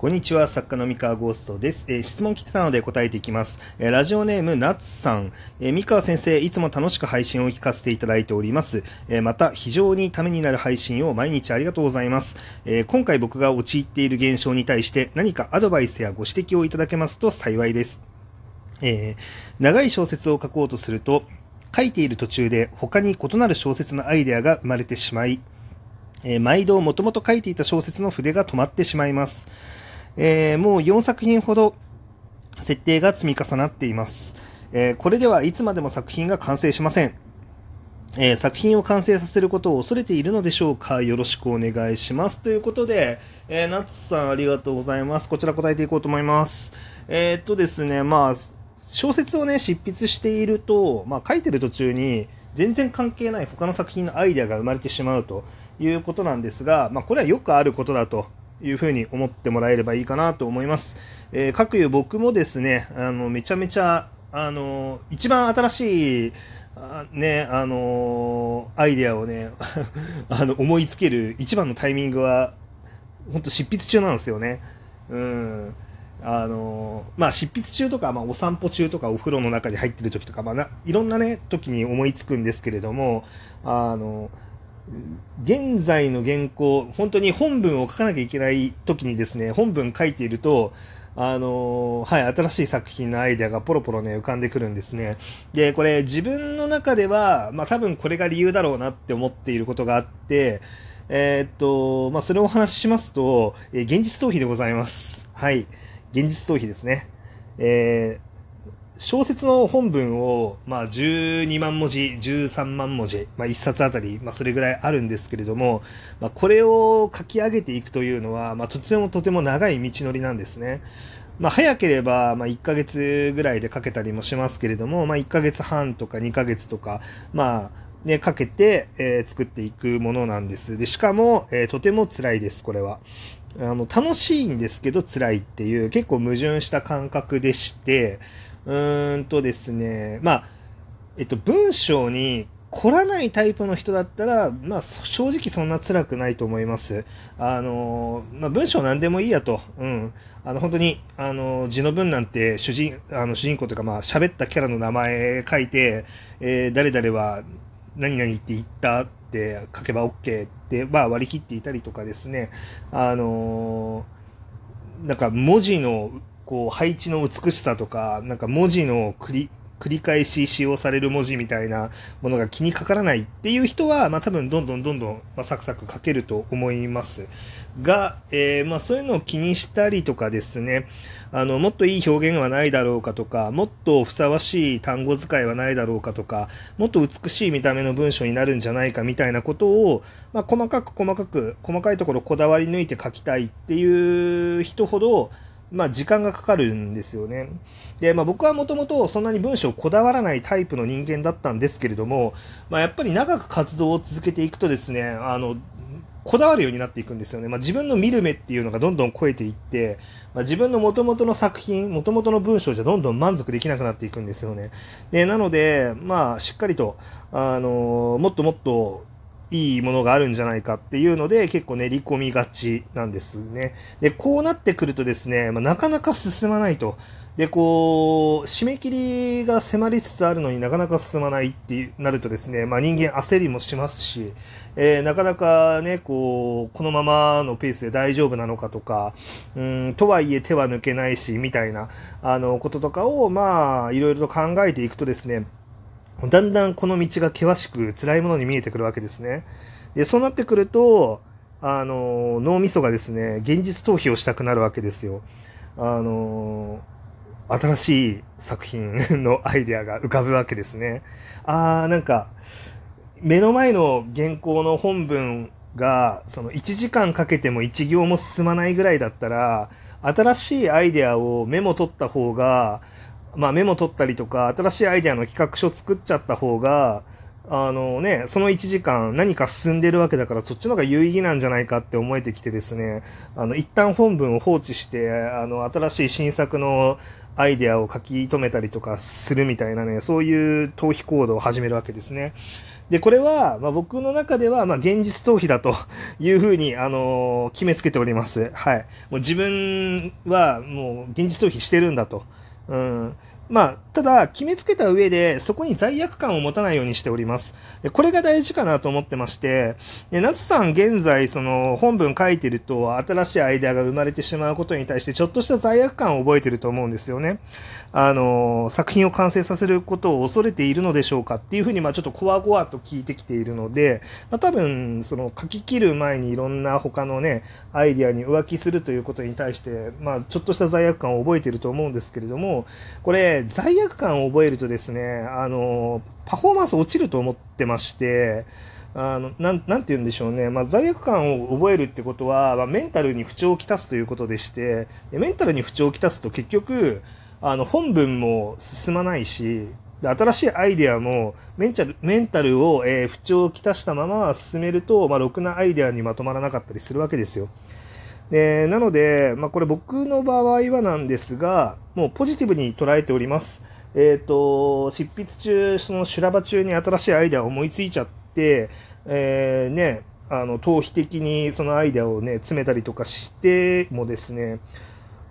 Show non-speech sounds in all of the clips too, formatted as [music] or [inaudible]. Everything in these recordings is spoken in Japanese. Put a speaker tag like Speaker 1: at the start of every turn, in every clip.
Speaker 1: こんにちは、作家の三河ゴーストです。えー質問来てたので答えていきます。えーラジオネーム、ナッツさん。えー三河先生、いつも楽しく配信を聞かせていただいております。えーまた、非常にためになる配信を毎日ありがとうございます。えー今回僕が陥っている現象に対して何かアドバイスやご指摘をいただけますと幸いです。えー長い小説を書こうとすると、書いている途中で他に異なる小説のアイデアが生まれてしまい、えー毎度もともと書いていた小説の筆が止まってしまいます。えーもう4作品ほど設定が積み重なっています。えーこれではいつまでも作品が完成しません。えー作品を完成させることを恐れているのでしょうか？よろしくお願いします。ということで、えーナッツさんありがとうございます。こちら答えていこうと思います。えーっとですね、まあ、小説をね、執筆していると、まあ、書いてる途中に、全然関係ない他の作品のアイデアが生まれてしまうということなんですが、まあ、これはよくあることだというふうに思ってもらえればいいかなと思います。えー、各いう僕もですね、あの、めちゃめちゃ、あの、一番新しい、あね、あのアイデアをね、[laughs] あの、思いつける一番のタイミングは、本当執筆中なんですよね。うん。あのまあ、執筆中とか、まあ、お散歩中とか、お風呂の中に入ってる時とか、まあな、いろんなね、時に思いつくんですけれども、あの、現在の原稿、本当に本文を書かなきゃいけない時にですね、本文書いていると、あのはい、新しい作品のアイデアがポロポロね、浮かんでくるんですね。で、これ自分の中では、まあ多分これが理由だろうなって思っていることがあって、えーっと、まあそれをお話ししますと、え現実逃避でございます。はい。現実逃避ですね。えー小説の本文を、まあ、12万文字、13万文字、まあ、1冊あたり、まあ、それぐらいあるんですけれども、まあ、これを書き上げていくというのは、まあ、とてもとても長い道のりなんですね。まあ、早ければ、まあ、1ヶ月ぐらいで書けたりもしますけれども、まあ、1ヶ月半とか2ヶ月とか、まあ、ね、かけて、えー作っていくものなんです。で、しかも、えーとても辛いです、これは。あの、楽しいんですけど辛いっていう、結構矛盾した感覚でして、うーんとですね、まあ、えっと、文章に凝らないタイプの人だったら、まあ、正直そんな辛くないと思います。あの、まあ、文章なんでもいいやと。うん。あの、本当に、あの、字の文なんて主人、あの、主人公というか、まあ、喋ったキャラの名前書いて、えー誰々は何々って言ったって書けば OK って、まあ、割り切っていたりとかですね。あのなんか文字のこう配置の美しさとか、なんか文字の繰り繰り返し使用される文字みたいなものが気にかからないっていう人は、まあ多分どんどんどんどん、まあ、サクサク書けると思います。が、えーまあそういうのを気にしたりとかですね、あの、もっといい表現はないだろうかとか、もっとふさわしい単語遣いはないだろうかとか、もっと美しい見た目の文章になるんじゃないかみたいなことを、ま細かく細かく、細かいところこだわり抜いて書きたいっていう人ほど、まあ時間がかかるんですよね。で、まあ僕はもともとそんなに文章をこだわらないタイプの人間だったんですけれども、まあやっぱり長く活動を続けていくとですね、あの、こだわるようになっていくんですよね。まあ自分の見る目っていうのがどんどん超えていって、まあ自分の元々の作品、元々の文章じゃどんどん満足できなくなっていくんですよね。で、なので、まあしっかりと、あのもっともっといいものがあるんじゃないかっていうので、結構練り込みがちなんですね。で、こうなってくるとですね、まあ、なかなか進まないと。で、こう、締め切りが迫りつつあるのになかなか進まないってなるとですね、まあ人間焦りもしますし、えーなかなかね、こう、このままのペースで大丈夫なのかとか、うん、とはいえ手は抜けないし、みたいな、あの、こととかを、まあ、いろいろと考えていくとですね、だんだんこの道が険しく辛いものに見えてくるわけですね。で、そうなってくると、あの、脳みそがですね、現実逃避をしたくなるわけですよ。あの、新しい作品のアイデアが浮かぶわけですね。あー、なんか、目の前の原稿の本文が、その1時間かけても1行も進まないぐらいだったら、新しいアイデアをメモ取った方が、まあメモ取ったりとか、新しいアイデアの企画書作っちゃった方が、あのね、その1時間何か進んでるわけだから、そっちの方が有意義なんじゃないかって思えてきてですね、あの、一旦本文を放置して、あの、新しい新作のアイデアを書き留めたりとかするみたいなね、そういう逃避行動を始めるわけですね。で、これは、まあ、僕の中では、まあ、現実逃避だと [laughs] いうふうに、あのー、決めつけております。はい。もう自分は、もう、現実逃避してるんだと。うん。まあ、ただ、決めつけた上で、そこに罪悪感を持たないようにしております。でこれが大事かなと思ってまして、で夏さん現在、その、本文書いてると、新しいアイデアが生まれてしまうことに対して、ちょっとした罪悪感を覚えてると思うんですよね。あの、作品を完成させることを恐れているのでしょうかっていうふうに、まあ、ちょっとこわごわと聞いてきているので、まあ、多分、その、書き切る前にいろんな他のね、アイデアに浮気するということに対して、まあ、ちょっとした罪悪感を覚えてると思うんですけれども、これ、罪悪感を覚えるとですね、あの、パフォーマンス落ちると思ってまして、あのな、て言うんでしょうね、まあ、罪悪感を覚えるってことは、まあ、メンタルに不調をきたすということでして、メンタルに不調をきたすと結局、あの、本文も進まないし、新しいアイデアもメンチャルメンタルを、えー、不調をきたしたまま進めると、まあ、ろくなアイデアにまとまらなかったりするわけですよ。でなので、まあ、これ僕の場合はなんですが、もうポジティブに捉えております。えっ、ー、と、執筆中、その修羅場中に新しいアイデアを思いついちゃって、えー、ね、あの、逃避的にそのアイデアをね、詰めたりとかしてもですね、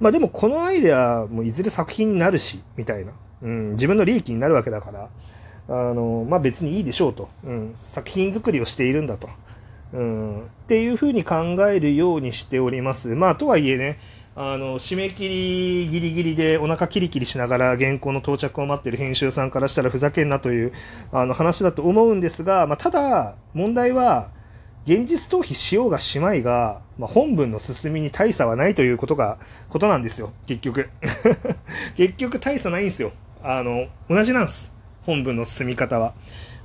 Speaker 1: まあでもこのアイデアもいずれ作品になるし、みたいな。うん、自分の利益になるわけだから、あの、まあ別にいいでしょうと。うん、作品作りをしているんだと。うん、っていうふうに考えるようにしております。まあ、とはいえね、あの、締め切りギリギリでお腹キリキリしながら原稿の到着を待ってる編集さんからしたらふざけんなというあの話だと思うんですが、まあ、ただ、問題は、現実逃避しようがしまいが、まあ、本文の進みに大差はないということが、ことなんですよ、結局。[laughs] 結局大差ないんですよ。あの、同じなんです。本文の進み方は。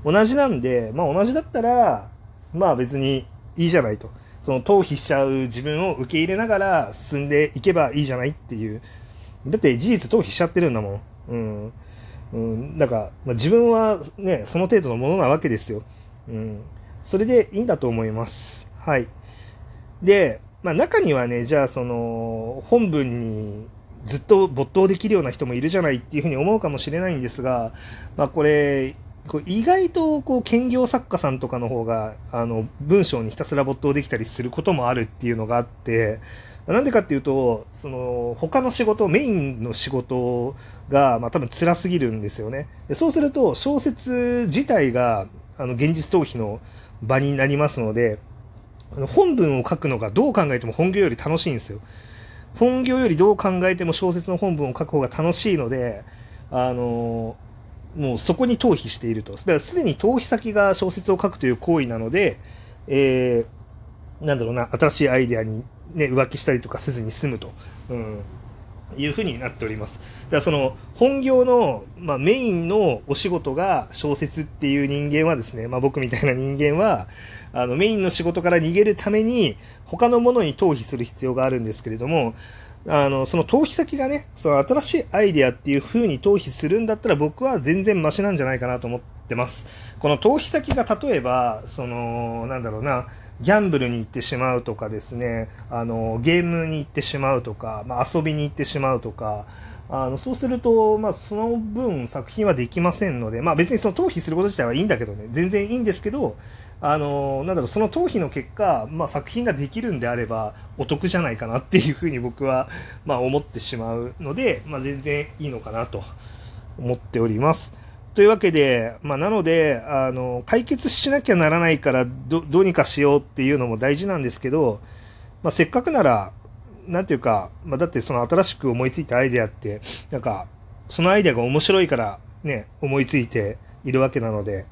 Speaker 1: 同じなんで、まあ同じだったら、まあ別にいいじゃないと。その逃避しちゃう自分を受け入れながら進んでいけばいいじゃないっていう。だって事実逃避しちゃってるんだもん。うん。うん、だから、まあ、自分はね、その程度のものなわけですよ。うん。それでいいんだと思います。はい。で、まあ中にはね、じゃあその、本文にずっと没頭できるような人もいるじゃないっていうふうに思うかもしれないんですが、まあこれ、こう意外とこう兼業作家さんとかの方があの文章にひたすら没頭できたりすることもあるっていうのがあってなんでかっていうとその他の仕事メインの仕事が、まあ、多分辛すぎるんですよね。でそうすると小説自体があの現実逃避の場になりますので本文を書くのがどう考えても本業より楽しいんですよ。本業よりどう考えても小説の本文を書く方が楽しいのであのもうそこに逃避していると。だからすでに逃避先が小説を書くという行為なので、えー、なんだろうな、新しいアイデアに、ね、浮気したりとかせずに済むと。うんいうふうになっております。だからその本業の、まあ、メインのお仕事が小説っていう人間はですね、まあ、僕みたいな人間はあのメインの仕事から逃げるために他のものに逃避する必要があるんですけれども、あの、その逃避先がね、その新しいアイデアっていう風に逃避するんだったら僕は全然マシなんじゃないかなと思ってます。この逃避先が例えば、その、なんだろうな、ギャンブルに行ってしまうとかですね、あの、ゲームに行ってしまうとか、まあ、遊びに行ってしまうとか、あのそうすると、まあ、その分作品はできませんので、まあ、別にその逃避すること自体はいいんだけどね、全然いいんですけど、あのなんだろうその逃避の結果、まあ、作品ができるんであればお得じゃないかなっていうふうに僕は、まあ、思ってしまうので、まあ、全然いいのかなと思っております。というわけで、まあ、なのであの解決しなきゃならないからどどうにかしようっていうのも大事なんですけど、まあ、せっかくならなんていうか、まあ、だってその新しく思いついたアイデアってなんかそのアイデアが面白いからね思いついているわけなので。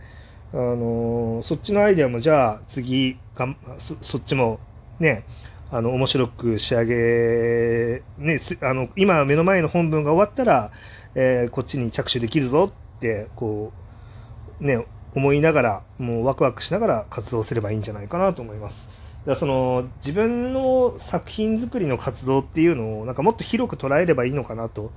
Speaker 1: あの、そっちのアイデアもじゃあ次がそそっちもねあの面白く仕上げ、ね、あの今目の前の本文が終わったら、えー、こっちに着手できるぞってこう、ね、思いながらもうワクワクしながら活動すればいいんじゃないかなと思います。だからその自分の作品作りの活動っていうのをなんかもっと広く捉えればいいのかなと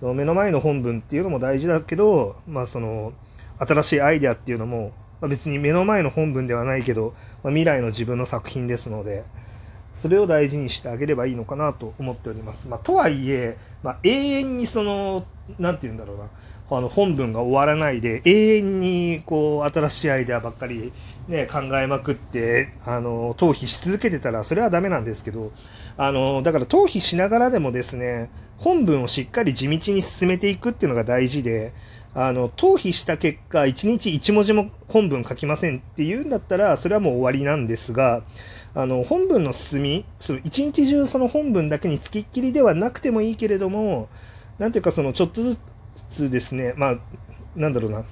Speaker 1: その目の前の本文っていうのも大事だけど、まあ、その新しいアイデアっていうのも、まあ、別に目の前の本文ではないけど、まあ、未来の自分の作品ですのでそれを大事にしてあげればいいのかなと思っております。まあ、とはいえ、まあ、永遠にその、なんて言うんだろうな、あの本文が終わらないで、永遠にこう新しいアイデアばっかり、ね、考えまくってあの逃避し続けてたら、それはダメなんですけど、あのだから逃避しながらでもですね、本文をしっかり地道に進めていくっていうのが大事で、あの逃避した結果、1日1文字も本文書きませんっていうんだったら、それはもう終わりなんですが、あの本文の進み、その1日中その本文だけにつきっきりではなくてもいいけれども、なんていうか、そのちょっとずつですね、まあ、なんだろうな、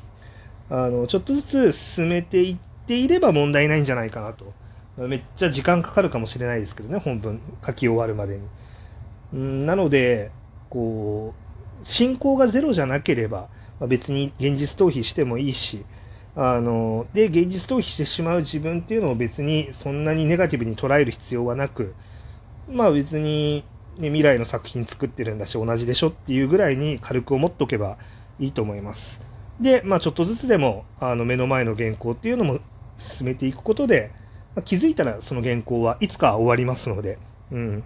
Speaker 1: あのちょっとずつ進めていっていれば問題ないんじゃないかなと。めっちゃ時間かかるかもしれないですけどね、本文書き終わるまでに。うんなので、こう、進行がゼロじゃなければ、別に現実逃避してもいいし、あの、で、現実逃避してしまう自分っていうのを別にそんなにネガティブに捉える必要はなく、まあ別に、ね、未来の作品作ってるんだし同じでしょっていうぐらいに軽く思っとけばいいと思います。で、まあちょっとずつでもあの目の前の原稿っていうのも進めていくことで、まあ、気づいたらその原稿はいつか終わりますので、うん。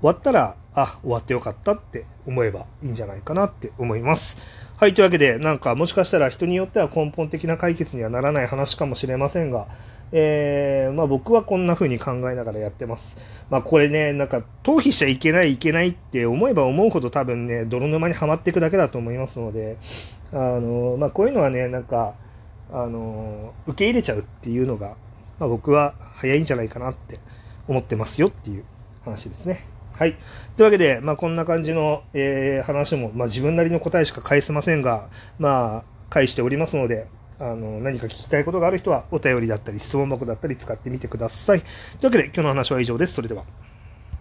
Speaker 1: 終わったら、あ、終わってよかったって思えばいいんじゃないかなって思います。はい、というわけで、なんかもしかしたら人によっては根本的な解決にはならない話かもしれませんが、えー、まあ、僕はこんな風に考えながらやってます。まあ、これね、なんか、逃避しちゃいけない、いけないって思えば思うほど多分ね、泥沼にはまっていくだけだと思いますので、あの、まあ、こういうのはね、なんか、あの、受け入れちゃうっていうのが、ま、僕は早いんじゃないかなって思ってますよっていう話ですね。はい。というわけで、まあ、こんな感じの、えー、話も、まあ、自分なりの答えしか返せませんが、まあ、返しておりますので、あの、何か聞きたいことがある人は、お便りだったり、質問箱だったり使ってみてください。というわけで、今日の話は以上です。それでは。